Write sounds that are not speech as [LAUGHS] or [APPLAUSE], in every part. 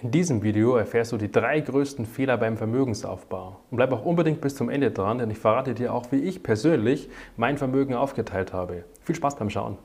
In diesem Video erfährst du die drei größten Fehler beim Vermögensaufbau. Und bleib auch unbedingt bis zum Ende dran, denn ich verrate dir auch, wie ich persönlich mein Vermögen aufgeteilt habe. Viel Spaß beim Schauen.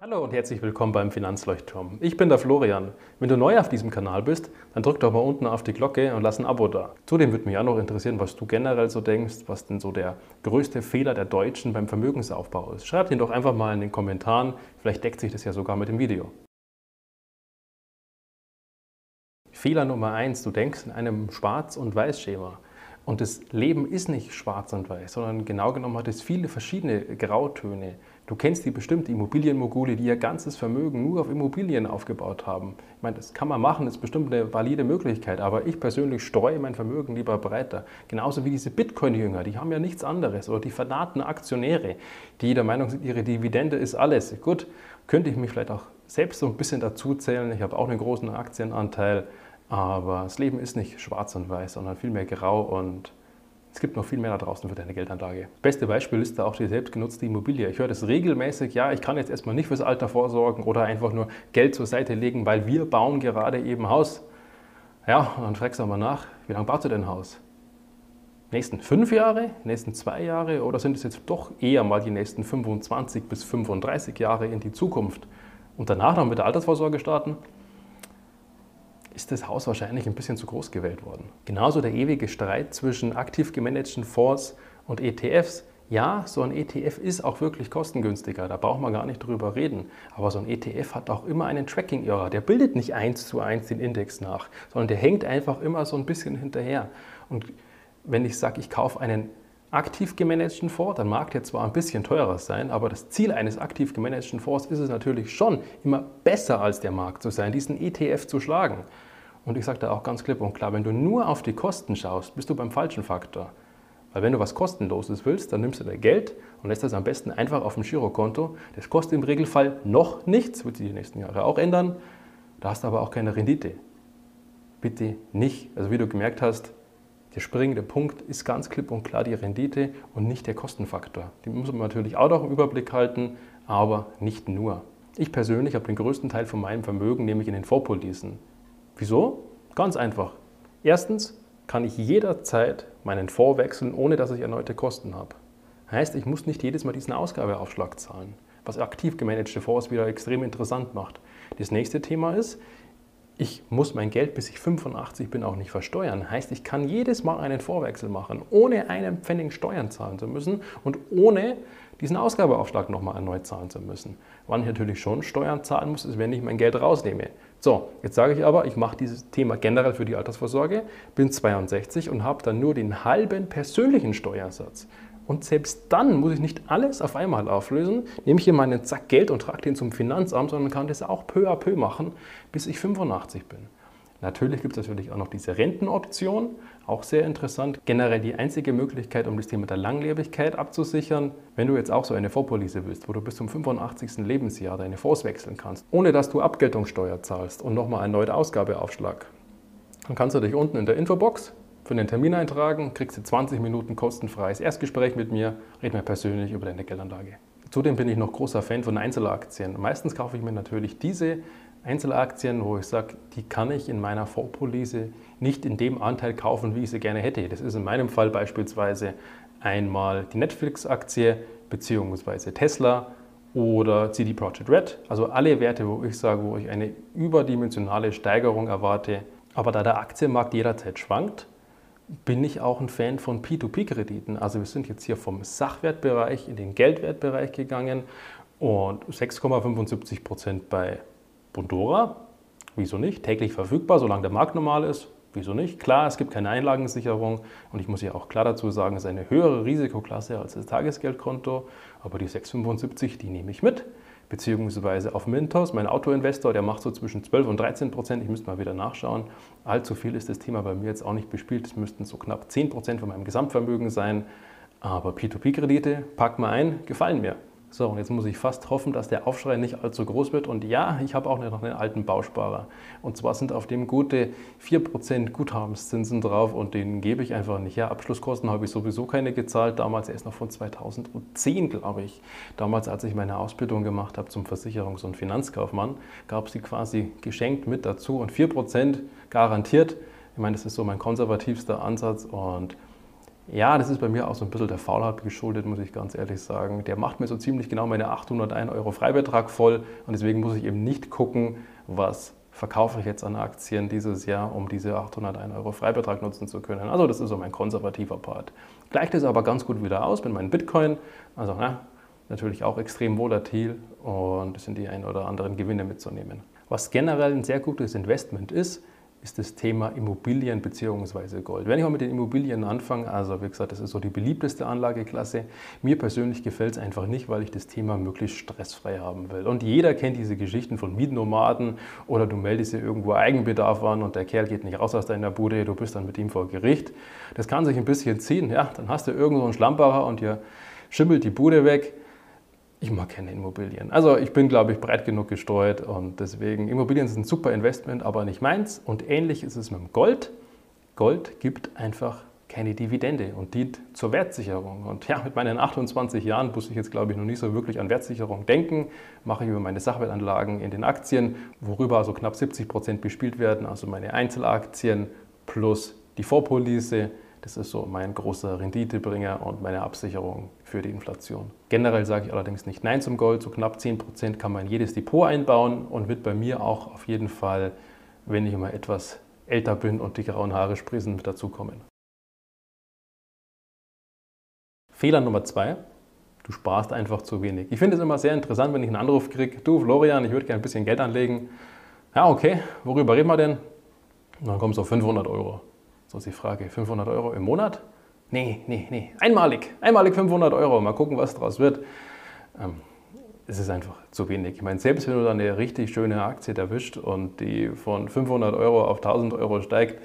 Hallo und herzlich willkommen beim Finanzleuchtturm. Ich bin der Florian. Wenn du neu auf diesem Kanal bist, dann drück doch mal unten auf die Glocke und lass ein Abo da. Zudem würde mich auch noch interessieren, was du generell so denkst, was denn so der größte Fehler der Deutschen beim Vermögensaufbau ist. Schreib den doch einfach mal in den Kommentaren, vielleicht deckt sich das ja sogar mit dem Video. Fehler Nummer eins, du denkst in einem Schwarz- und Weiß-Schema. Und das Leben ist nicht schwarz und weiß, sondern genau genommen hat es viele verschiedene Grautöne. Du kennst die bestimmt, die Immobilienmogule, die ihr ganzes Vermögen nur auf Immobilien aufgebaut haben. Ich meine, das kann man machen, ist bestimmt eine valide Möglichkeit, aber ich persönlich streue mein Vermögen lieber breiter. Genauso wie diese Bitcoin-Jünger, die haben ja nichts anderes. Oder die verdaten Aktionäre, die der Meinung sind, ihre Dividende ist alles. Gut, könnte ich mich vielleicht auch selbst so ein bisschen dazu zählen. Ich habe auch einen großen Aktienanteil. Aber das Leben ist nicht schwarz und weiß, sondern vielmehr grau und es gibt noch viel mehr da draußen für deine Geldanlage. Beste Beispiel ist da auch die selbstgenutzte Immobilie. Ich höre das regelmäßig, ja, ich kann jetzt erstmal nicht fürs Alter vorsorgen oder einfach nur Geld zur Seite legen, weil wir bauen gerade eben Haus. Ja, und dann fragst du mal nach, wie lange baut ihr denn Haus? Nächsten fünf Jahre, nächsten zwei Jahre oder sind es jetzt doch eher mal die nächsten 25 bis 35 Jahre in die Zukunft? Und danach noch mit der Altersvorsorge starten? Ist das Haus wahrscheinlich ein bisschen zu groß gewählt worden. Genauso der ewige Streit zwischen aktiv gemanagten Fonds und ETFs. Ja, so ein ETF ist auch wirklich kostengünstiger, da braucht man gar nicht drüber reden. Aber so ein ETF hat auch immer einen Tracking-Error. Der bildet nicht eins zu eins den Index nach, sondern der hängt einfach immer so ein bisschen hinterher. Und wenn ich sage, ich kaufe einen aktiv gemanagten Fonds, dann mag der zwar ein bisschen teurer sein, aber das Ziel eines aktiv gemanagten Fonds ist es natürlich schon, immer besser als der Markt zu sein, diesen ETF zu schlagen. Und ich sage da auch ganz klipp und klar, wenn du nur auf die Kosten schaust, bist du beim falschen Faktor. Weil wenn du was kostenloses willst, dann nimmst du dein Geld und lässt das am besten einfach auf dem Girokonto. Das kostet im Regelfall noch nichts, wird sich die nächsten Jahre auch ändern. Da hast du aber auch keine Rendite. Bitte nicht. Also wie du gemerkt hast, der springende Punkt ist ganz klipp und klar die Rendite und nicht der Kostenfaktor. Den muss man natürlich auch noch im Überblick halten, aber nicht nur. Ich persönlich habe den größten Teil von meinem Vermögen nämlich in den Vorpolisen. Wieso? Ganz einfach. Erstens kann ich jederzeit meinen Fonds wechseln, ohne dass ich erneute Kosten habe. Heißt, ich muss nicht jedes Mal diesen Ausgabeaufschlag zahlen, was aktiv gemanagte Fonds wieder extrem interessant macht. Das nächste Thema ist, ich muss mein Geld, bis ich 85 bin, auch nicht versteuern. Heißt, ich kann jedes Mal einen Vorwechsel machen, ohne einen Pfennig Steuern zahlen zu müssen und ohne diesen Ausgabeaufschlag nochmal erneut zahlen zu müssen. Wann ich natürlich schon Steuern zahlen muss, ist, wenn ich mein Geld rausnehme. So, jetzt sage ich aber, ich mache dieses Thema generell für die Altersvorsorge, bin 62 und habe dann nur den halben persönlichen Steuersatz. Und selbst dann muss ich nicht alles auf einmal auflösen, nehme ich hier meinen Zack Geld und trage den zum Finanzamt, sondern kann das auch peu à peu machen, bis ich 85 bin. Natürlich gibt es natürlich auch noch diese Rentenoption, auch sehr interessant. Generell die einzige Möglichkeit, um das Thema der Langlebigkeit abzusichern, wenn du jetzt auch so eine Vorpolice willst, wo du bis zum 85. Lebensjahr deine Fonds wechseln kannst, ohne dass du Abgeltungssteuer zahlst und nochmal neuen Ausgabeaufschlag. Dann kannst du dich unten in der Infobox für den Termin eintragen, kriegst du 20 Minuten kostenfreies Erstgespräch mit mir, reden wir persönlich über deine Geldanlage. Zudem bin ich noch großer Fan von Einzelaktien. Meistens kaufe ich mir natürlich diese Einzelaktien, wo ich sage, die kann ich in meiner Vorpolice nicht in dem Anteil kaufen, wie ich sie gerne hätte. Das ist in meinem Fall beispielsweise einmal die Netflix-Aktie bzw. Tesla oder CD Projekt Red. Also alle Werte, wo ich sage, wo ich eine überdimensionale Steigerung erwarte. Aber da der Aktienmarkt jederzeit schwankt, bin ich auch ein Fan von P2P-Krediten. Also wir sind jetzt hier vom Sachwertbereich in den Geldwertbereich gegangen und 6,75 Prozent bei Bondora, wieso nicht? Täglich verfügbar, solange der Markt normal ist, wieso nicht? Klar, es gibt keine Einlagensicherung und ich muss ja auch klar dazu sagen, es ist eine höhere Risikoklasse als das Tagesgeldkonto, aber die 675, die nehme ich mit. Beziehungsweise auf Mintos, mein Autoinvestor, der macht so zwischen 12 und 13 Prozent. Ich müsste mal wieder nachschauen. Allzu viel ist das Thema bei mir jetzt auch nicht bespielt. Es müssten so knapp 10 Prozent von meinem Gesamtvermögen sein. Aber P2P-Kredite, packt mal ein, gefallen mir. So, und jetzt muss ich fast hoffen, dass der Aufschrei nicht allzu groß wird. Und ja, ich habe auch noch einen alten Bausparer. Und zwar sind auf dem gute 4% Guthabenszinsen drauf und den gebe ich einfach nicht her. Abschlusskosten habe ich sowieso keine gezahlt. Damals erst noch von 2010, glaube ich. Damals, als ich meine Ausbildung gemacht habe zum Versicherungs- und Finanzkaufmann, gab es die quasi geschenkt mit dazu. Und 4% garantiert. Ich meine, das ist so mein konservativster Ansatz und ja, das ist bei mir auch so ein bisschen der Faulheit geschuldet, muss ich ganz ehrlich sagen. Der macht mir so ziemlich genau meine 801 Euro Freibetrag voll und deswegen muss ich eben nicht gucken, was verkaufe ich jetzt an Aktien dieses Jahr, um diese 801 Euro Freibetrag nutzen zu können. Also das ist so mein konservativer Part. Gleicht es aber ganz gut wieder aus mit meinem Bitcoin. Also na, natürlich auch extrem volatil und es sind die ein oder anderen Gewinne mitzunehmen. Was generell ein sehr gutes Investment ist, ist das Thema Immobilien bzw. Gold. Wenn ich mal mit den Immobilien anfange, also wie gesagt, das ist so die beliebteste Anlageklasse. Mir persönlich gefällt es einfach nicht, weil ich das Thema möglichst stressfrei haben will. Und jeder kennt diese Geschichten von Mietnomaden oder du meldest dir irgendwo Eigenbedarf an und der Kerl geht nicht raus aus deiner Bude, du bist dann mit ihm vor Gericht. Das kann sich ein bisschen ziehen. Ja, dann hast du irgendwo einen Schlamperer und dir schimmelt die Bude weg ich mag keine Immobilien. Also ich bin, glaube ich, breit genug gestreut und deswegen, Immobilien sind ein super Investment, aber nicht meins. Und ähnlich ist es mit dem Gold. Gold gibt einfach keine Dividende und dient zur Wertsicherung. Und ja, mit meinen 28 Jahren muss ich jetzt, glaube ich, noch nicht so wirklich an Wertsicherung denken. Mache ich über meine Sachwertanlagen in den Aktien, worüber also knapp 70 Prozent bespielt werden, also meine Einzelaktien plus die Vorpolice das ist so mein großer Renditebringer und meine Absicherung für die Inflation. Generell sage ich allerdings nicht Nein zum Gold. So knapp 10% kann man in jedes Depot einbauen und wird bei mir auch auf jeden Fall, wenn ich mal etwas älter bin und die grauen Haare sprießen, mit dazukommen. Fehler Nummer zwei, du sparst einfach zu wenig. Ich finde es immer sehr interessant, wenn ich einen Anruf kriege, du Florian, ich würde gerne ein bisschen Geld anlegen. Ja, okay, worüber reden wir denn? Und dann kommen so 500 Euro. So ist die Frage, 500 Euro im Monat? Nee, nee, nee, einmalig, einmalig 500 Euro, mal gucken, was daraus wird. Ähm, es ist einfach zu wenig. Ich meine, selbst wenn du dann eine richtig schöne Aktie erwischt und die von 500 Euro auf 1000 Euro steigt,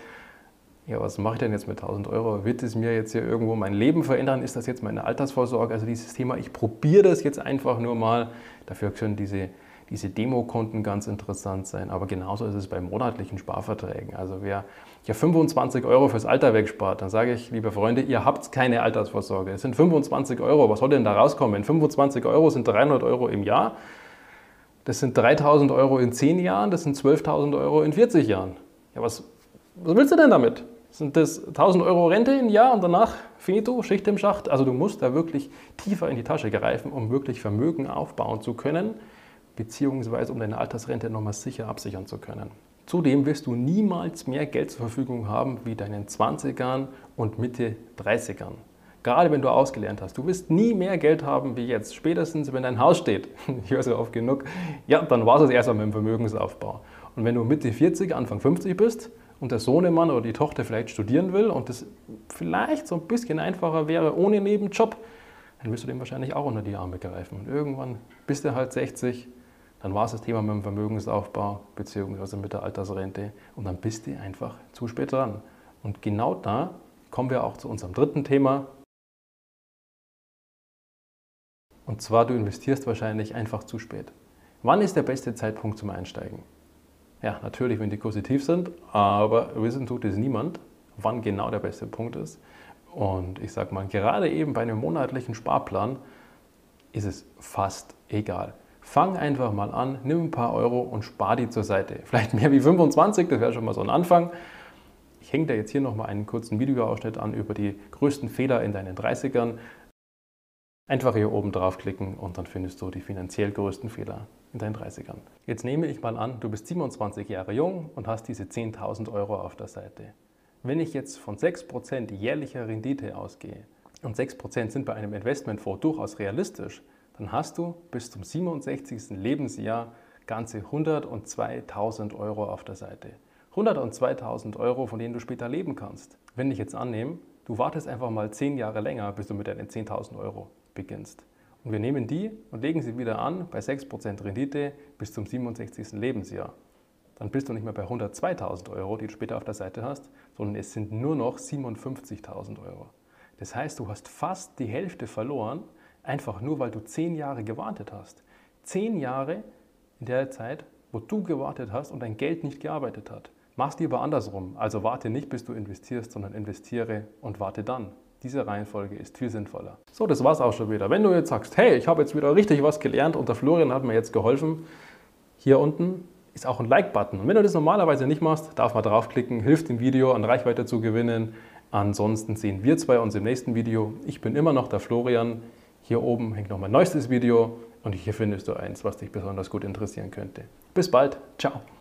ja, was mache ich denn jetzt mit 1000 Euro? Wird es mir jetzt hier irgendwo mein Leben verändern? Ist das jetzt meine Altersvorsorge? Also dieses Thema, ich probiere das jetzt einfach nur mal. Dafür können diese diese Demokonten ganz interessant sein. Aber genauso ist es bei monatlichen Sparverträgen. Also wer ja 25 Euro fürs Alter wegspart, dann sage ich, liebe Freunde, ihr habt keine Altersvorsorge. Es sind 25 Euro. Was soll denn da rauskommen? 25 Euro sind 300 Euro im Jahr. Das sind 3000 Euro in 10 Jahren. Das sind 12.000 Euro in 40 Jahren. Ja, was, was willst du denn damit? Sind das 1000 Euro Rente im Jahr und danach finito, Schicht im Schacht? Also du musst da wirklich tiefer in die Tasche greifen, um wirklich Vermögen aufbauen zu können beziehungsweise um deine Altersrente nochmal sicher absichern zu können. Zudem wirst du niemals mehr Geld zur Verfügung haben wie deinen 20ern und Mitte 30ern. Gerade wenn du ausgelernt hast. Du wirst nie mehr Geld haben wie jetzt. Spätestens, wenn dein Haus steht. [LAUGHS] Ich höre so oft genug. Ja, dann war es erstmal mit dem Vermögensaufbau. Und wenn du Mitte 40, Anfang 50 bist und der Sohnemann oder die Tochter vielleicht studieren will und das vielleicht so ein bisschen einfacher wäre ohne Nebenjob, dann wirst du dem wahrscheinlich auch unter die Arme greifen. Und irgendwann bist du halt 60, dann war es das Thema mit dem Vermögensaufbau bzw. mit der Altersrente und dann bist du einfach zu spät dran. Und genau da kommen wir auch zu unserem dritten Thema. Und zwar, du investierst wahrscheinlich einfach zu spät. Wann ist der beste Zeitpunkt zum Einsteigen? Ja, natürlich, wenn die Kurse tief sind, aber wissen tut es niemand, wann genau der beste Punkt ist. Und ich sage mal, gerade eben bei einem monatlichen Sparplan ist es fast egal. Fang einfach mal an, nimm ein paar Euro und spar die zur Seite. Vielleicht mehr wie 25, das wäre schon mal so ein Anfang. Ich hänge da jetzt hier nochmal einen kurzen Videoausschnitt an über die größten Fehler in deinen 30ern. Einfach hier oben draufklicken und dann findest du die finanziell größten Fehler in deinen 30ern. Jetzt nehme ich mal an, du bist 27 Jahre jung und hast diese 10.000 Euro auf der Seite. Wenn ich jetzt von 6% jährlicher Rendite ausgehe und 6% sind bei einem Investmentfonds durchaus realistisch, dann hast du bis zum 67. Lebensjahr ganze 102.000 Euro auf der Seite. 102.000 Euro, von denen du später leben kannst. Wenn ich jetzt annehme, du wartest einfach mal 10 Jahre länger, bis du mit deinen 10.000 Euro beginnst. Und wir nehmen die und legen sie wieder an bei 6% Rendite bis zum 67. Lebensjahr. Dann bist du nicht mehr bei 102.000 Euro, die du später auf der Seite hast, sondern es sind nur noch 57.000 Euro. Das heißt, du hast fast die Hälfte verloren, Einfach nur, weil du zehn Jahre gewartet hast. Zehn Jahre in der Zeit, wo du gewartet hast und dein Geld nicht gearbeitet hat. Mach's lieber andersrum. Also warte nicht, bis du investierst, sondern investiere und warte dann. Diese Reihenfolge ist viel sinnvoller. So, das war's auch schon wieder. Wenn du jetzt sagst, hey, ich habe jetzt wieder richtig was gelernt und der Florian hat mir jetzt geholfen, hier unten ist auch ein Like-Button. Und wenn du das normalerweise nicht machst, darf man draufklicken, hilft dem Video an Reichweite zu gewinnen. Ansonsten sehen wir zwei uns im nächsten Video. Ich bin immer noch der Florian. Hier oben hängt noch mein neuestes Video und hier findest du eins, was dich besonders gut interessieren könnte. Bis bald. Ciao.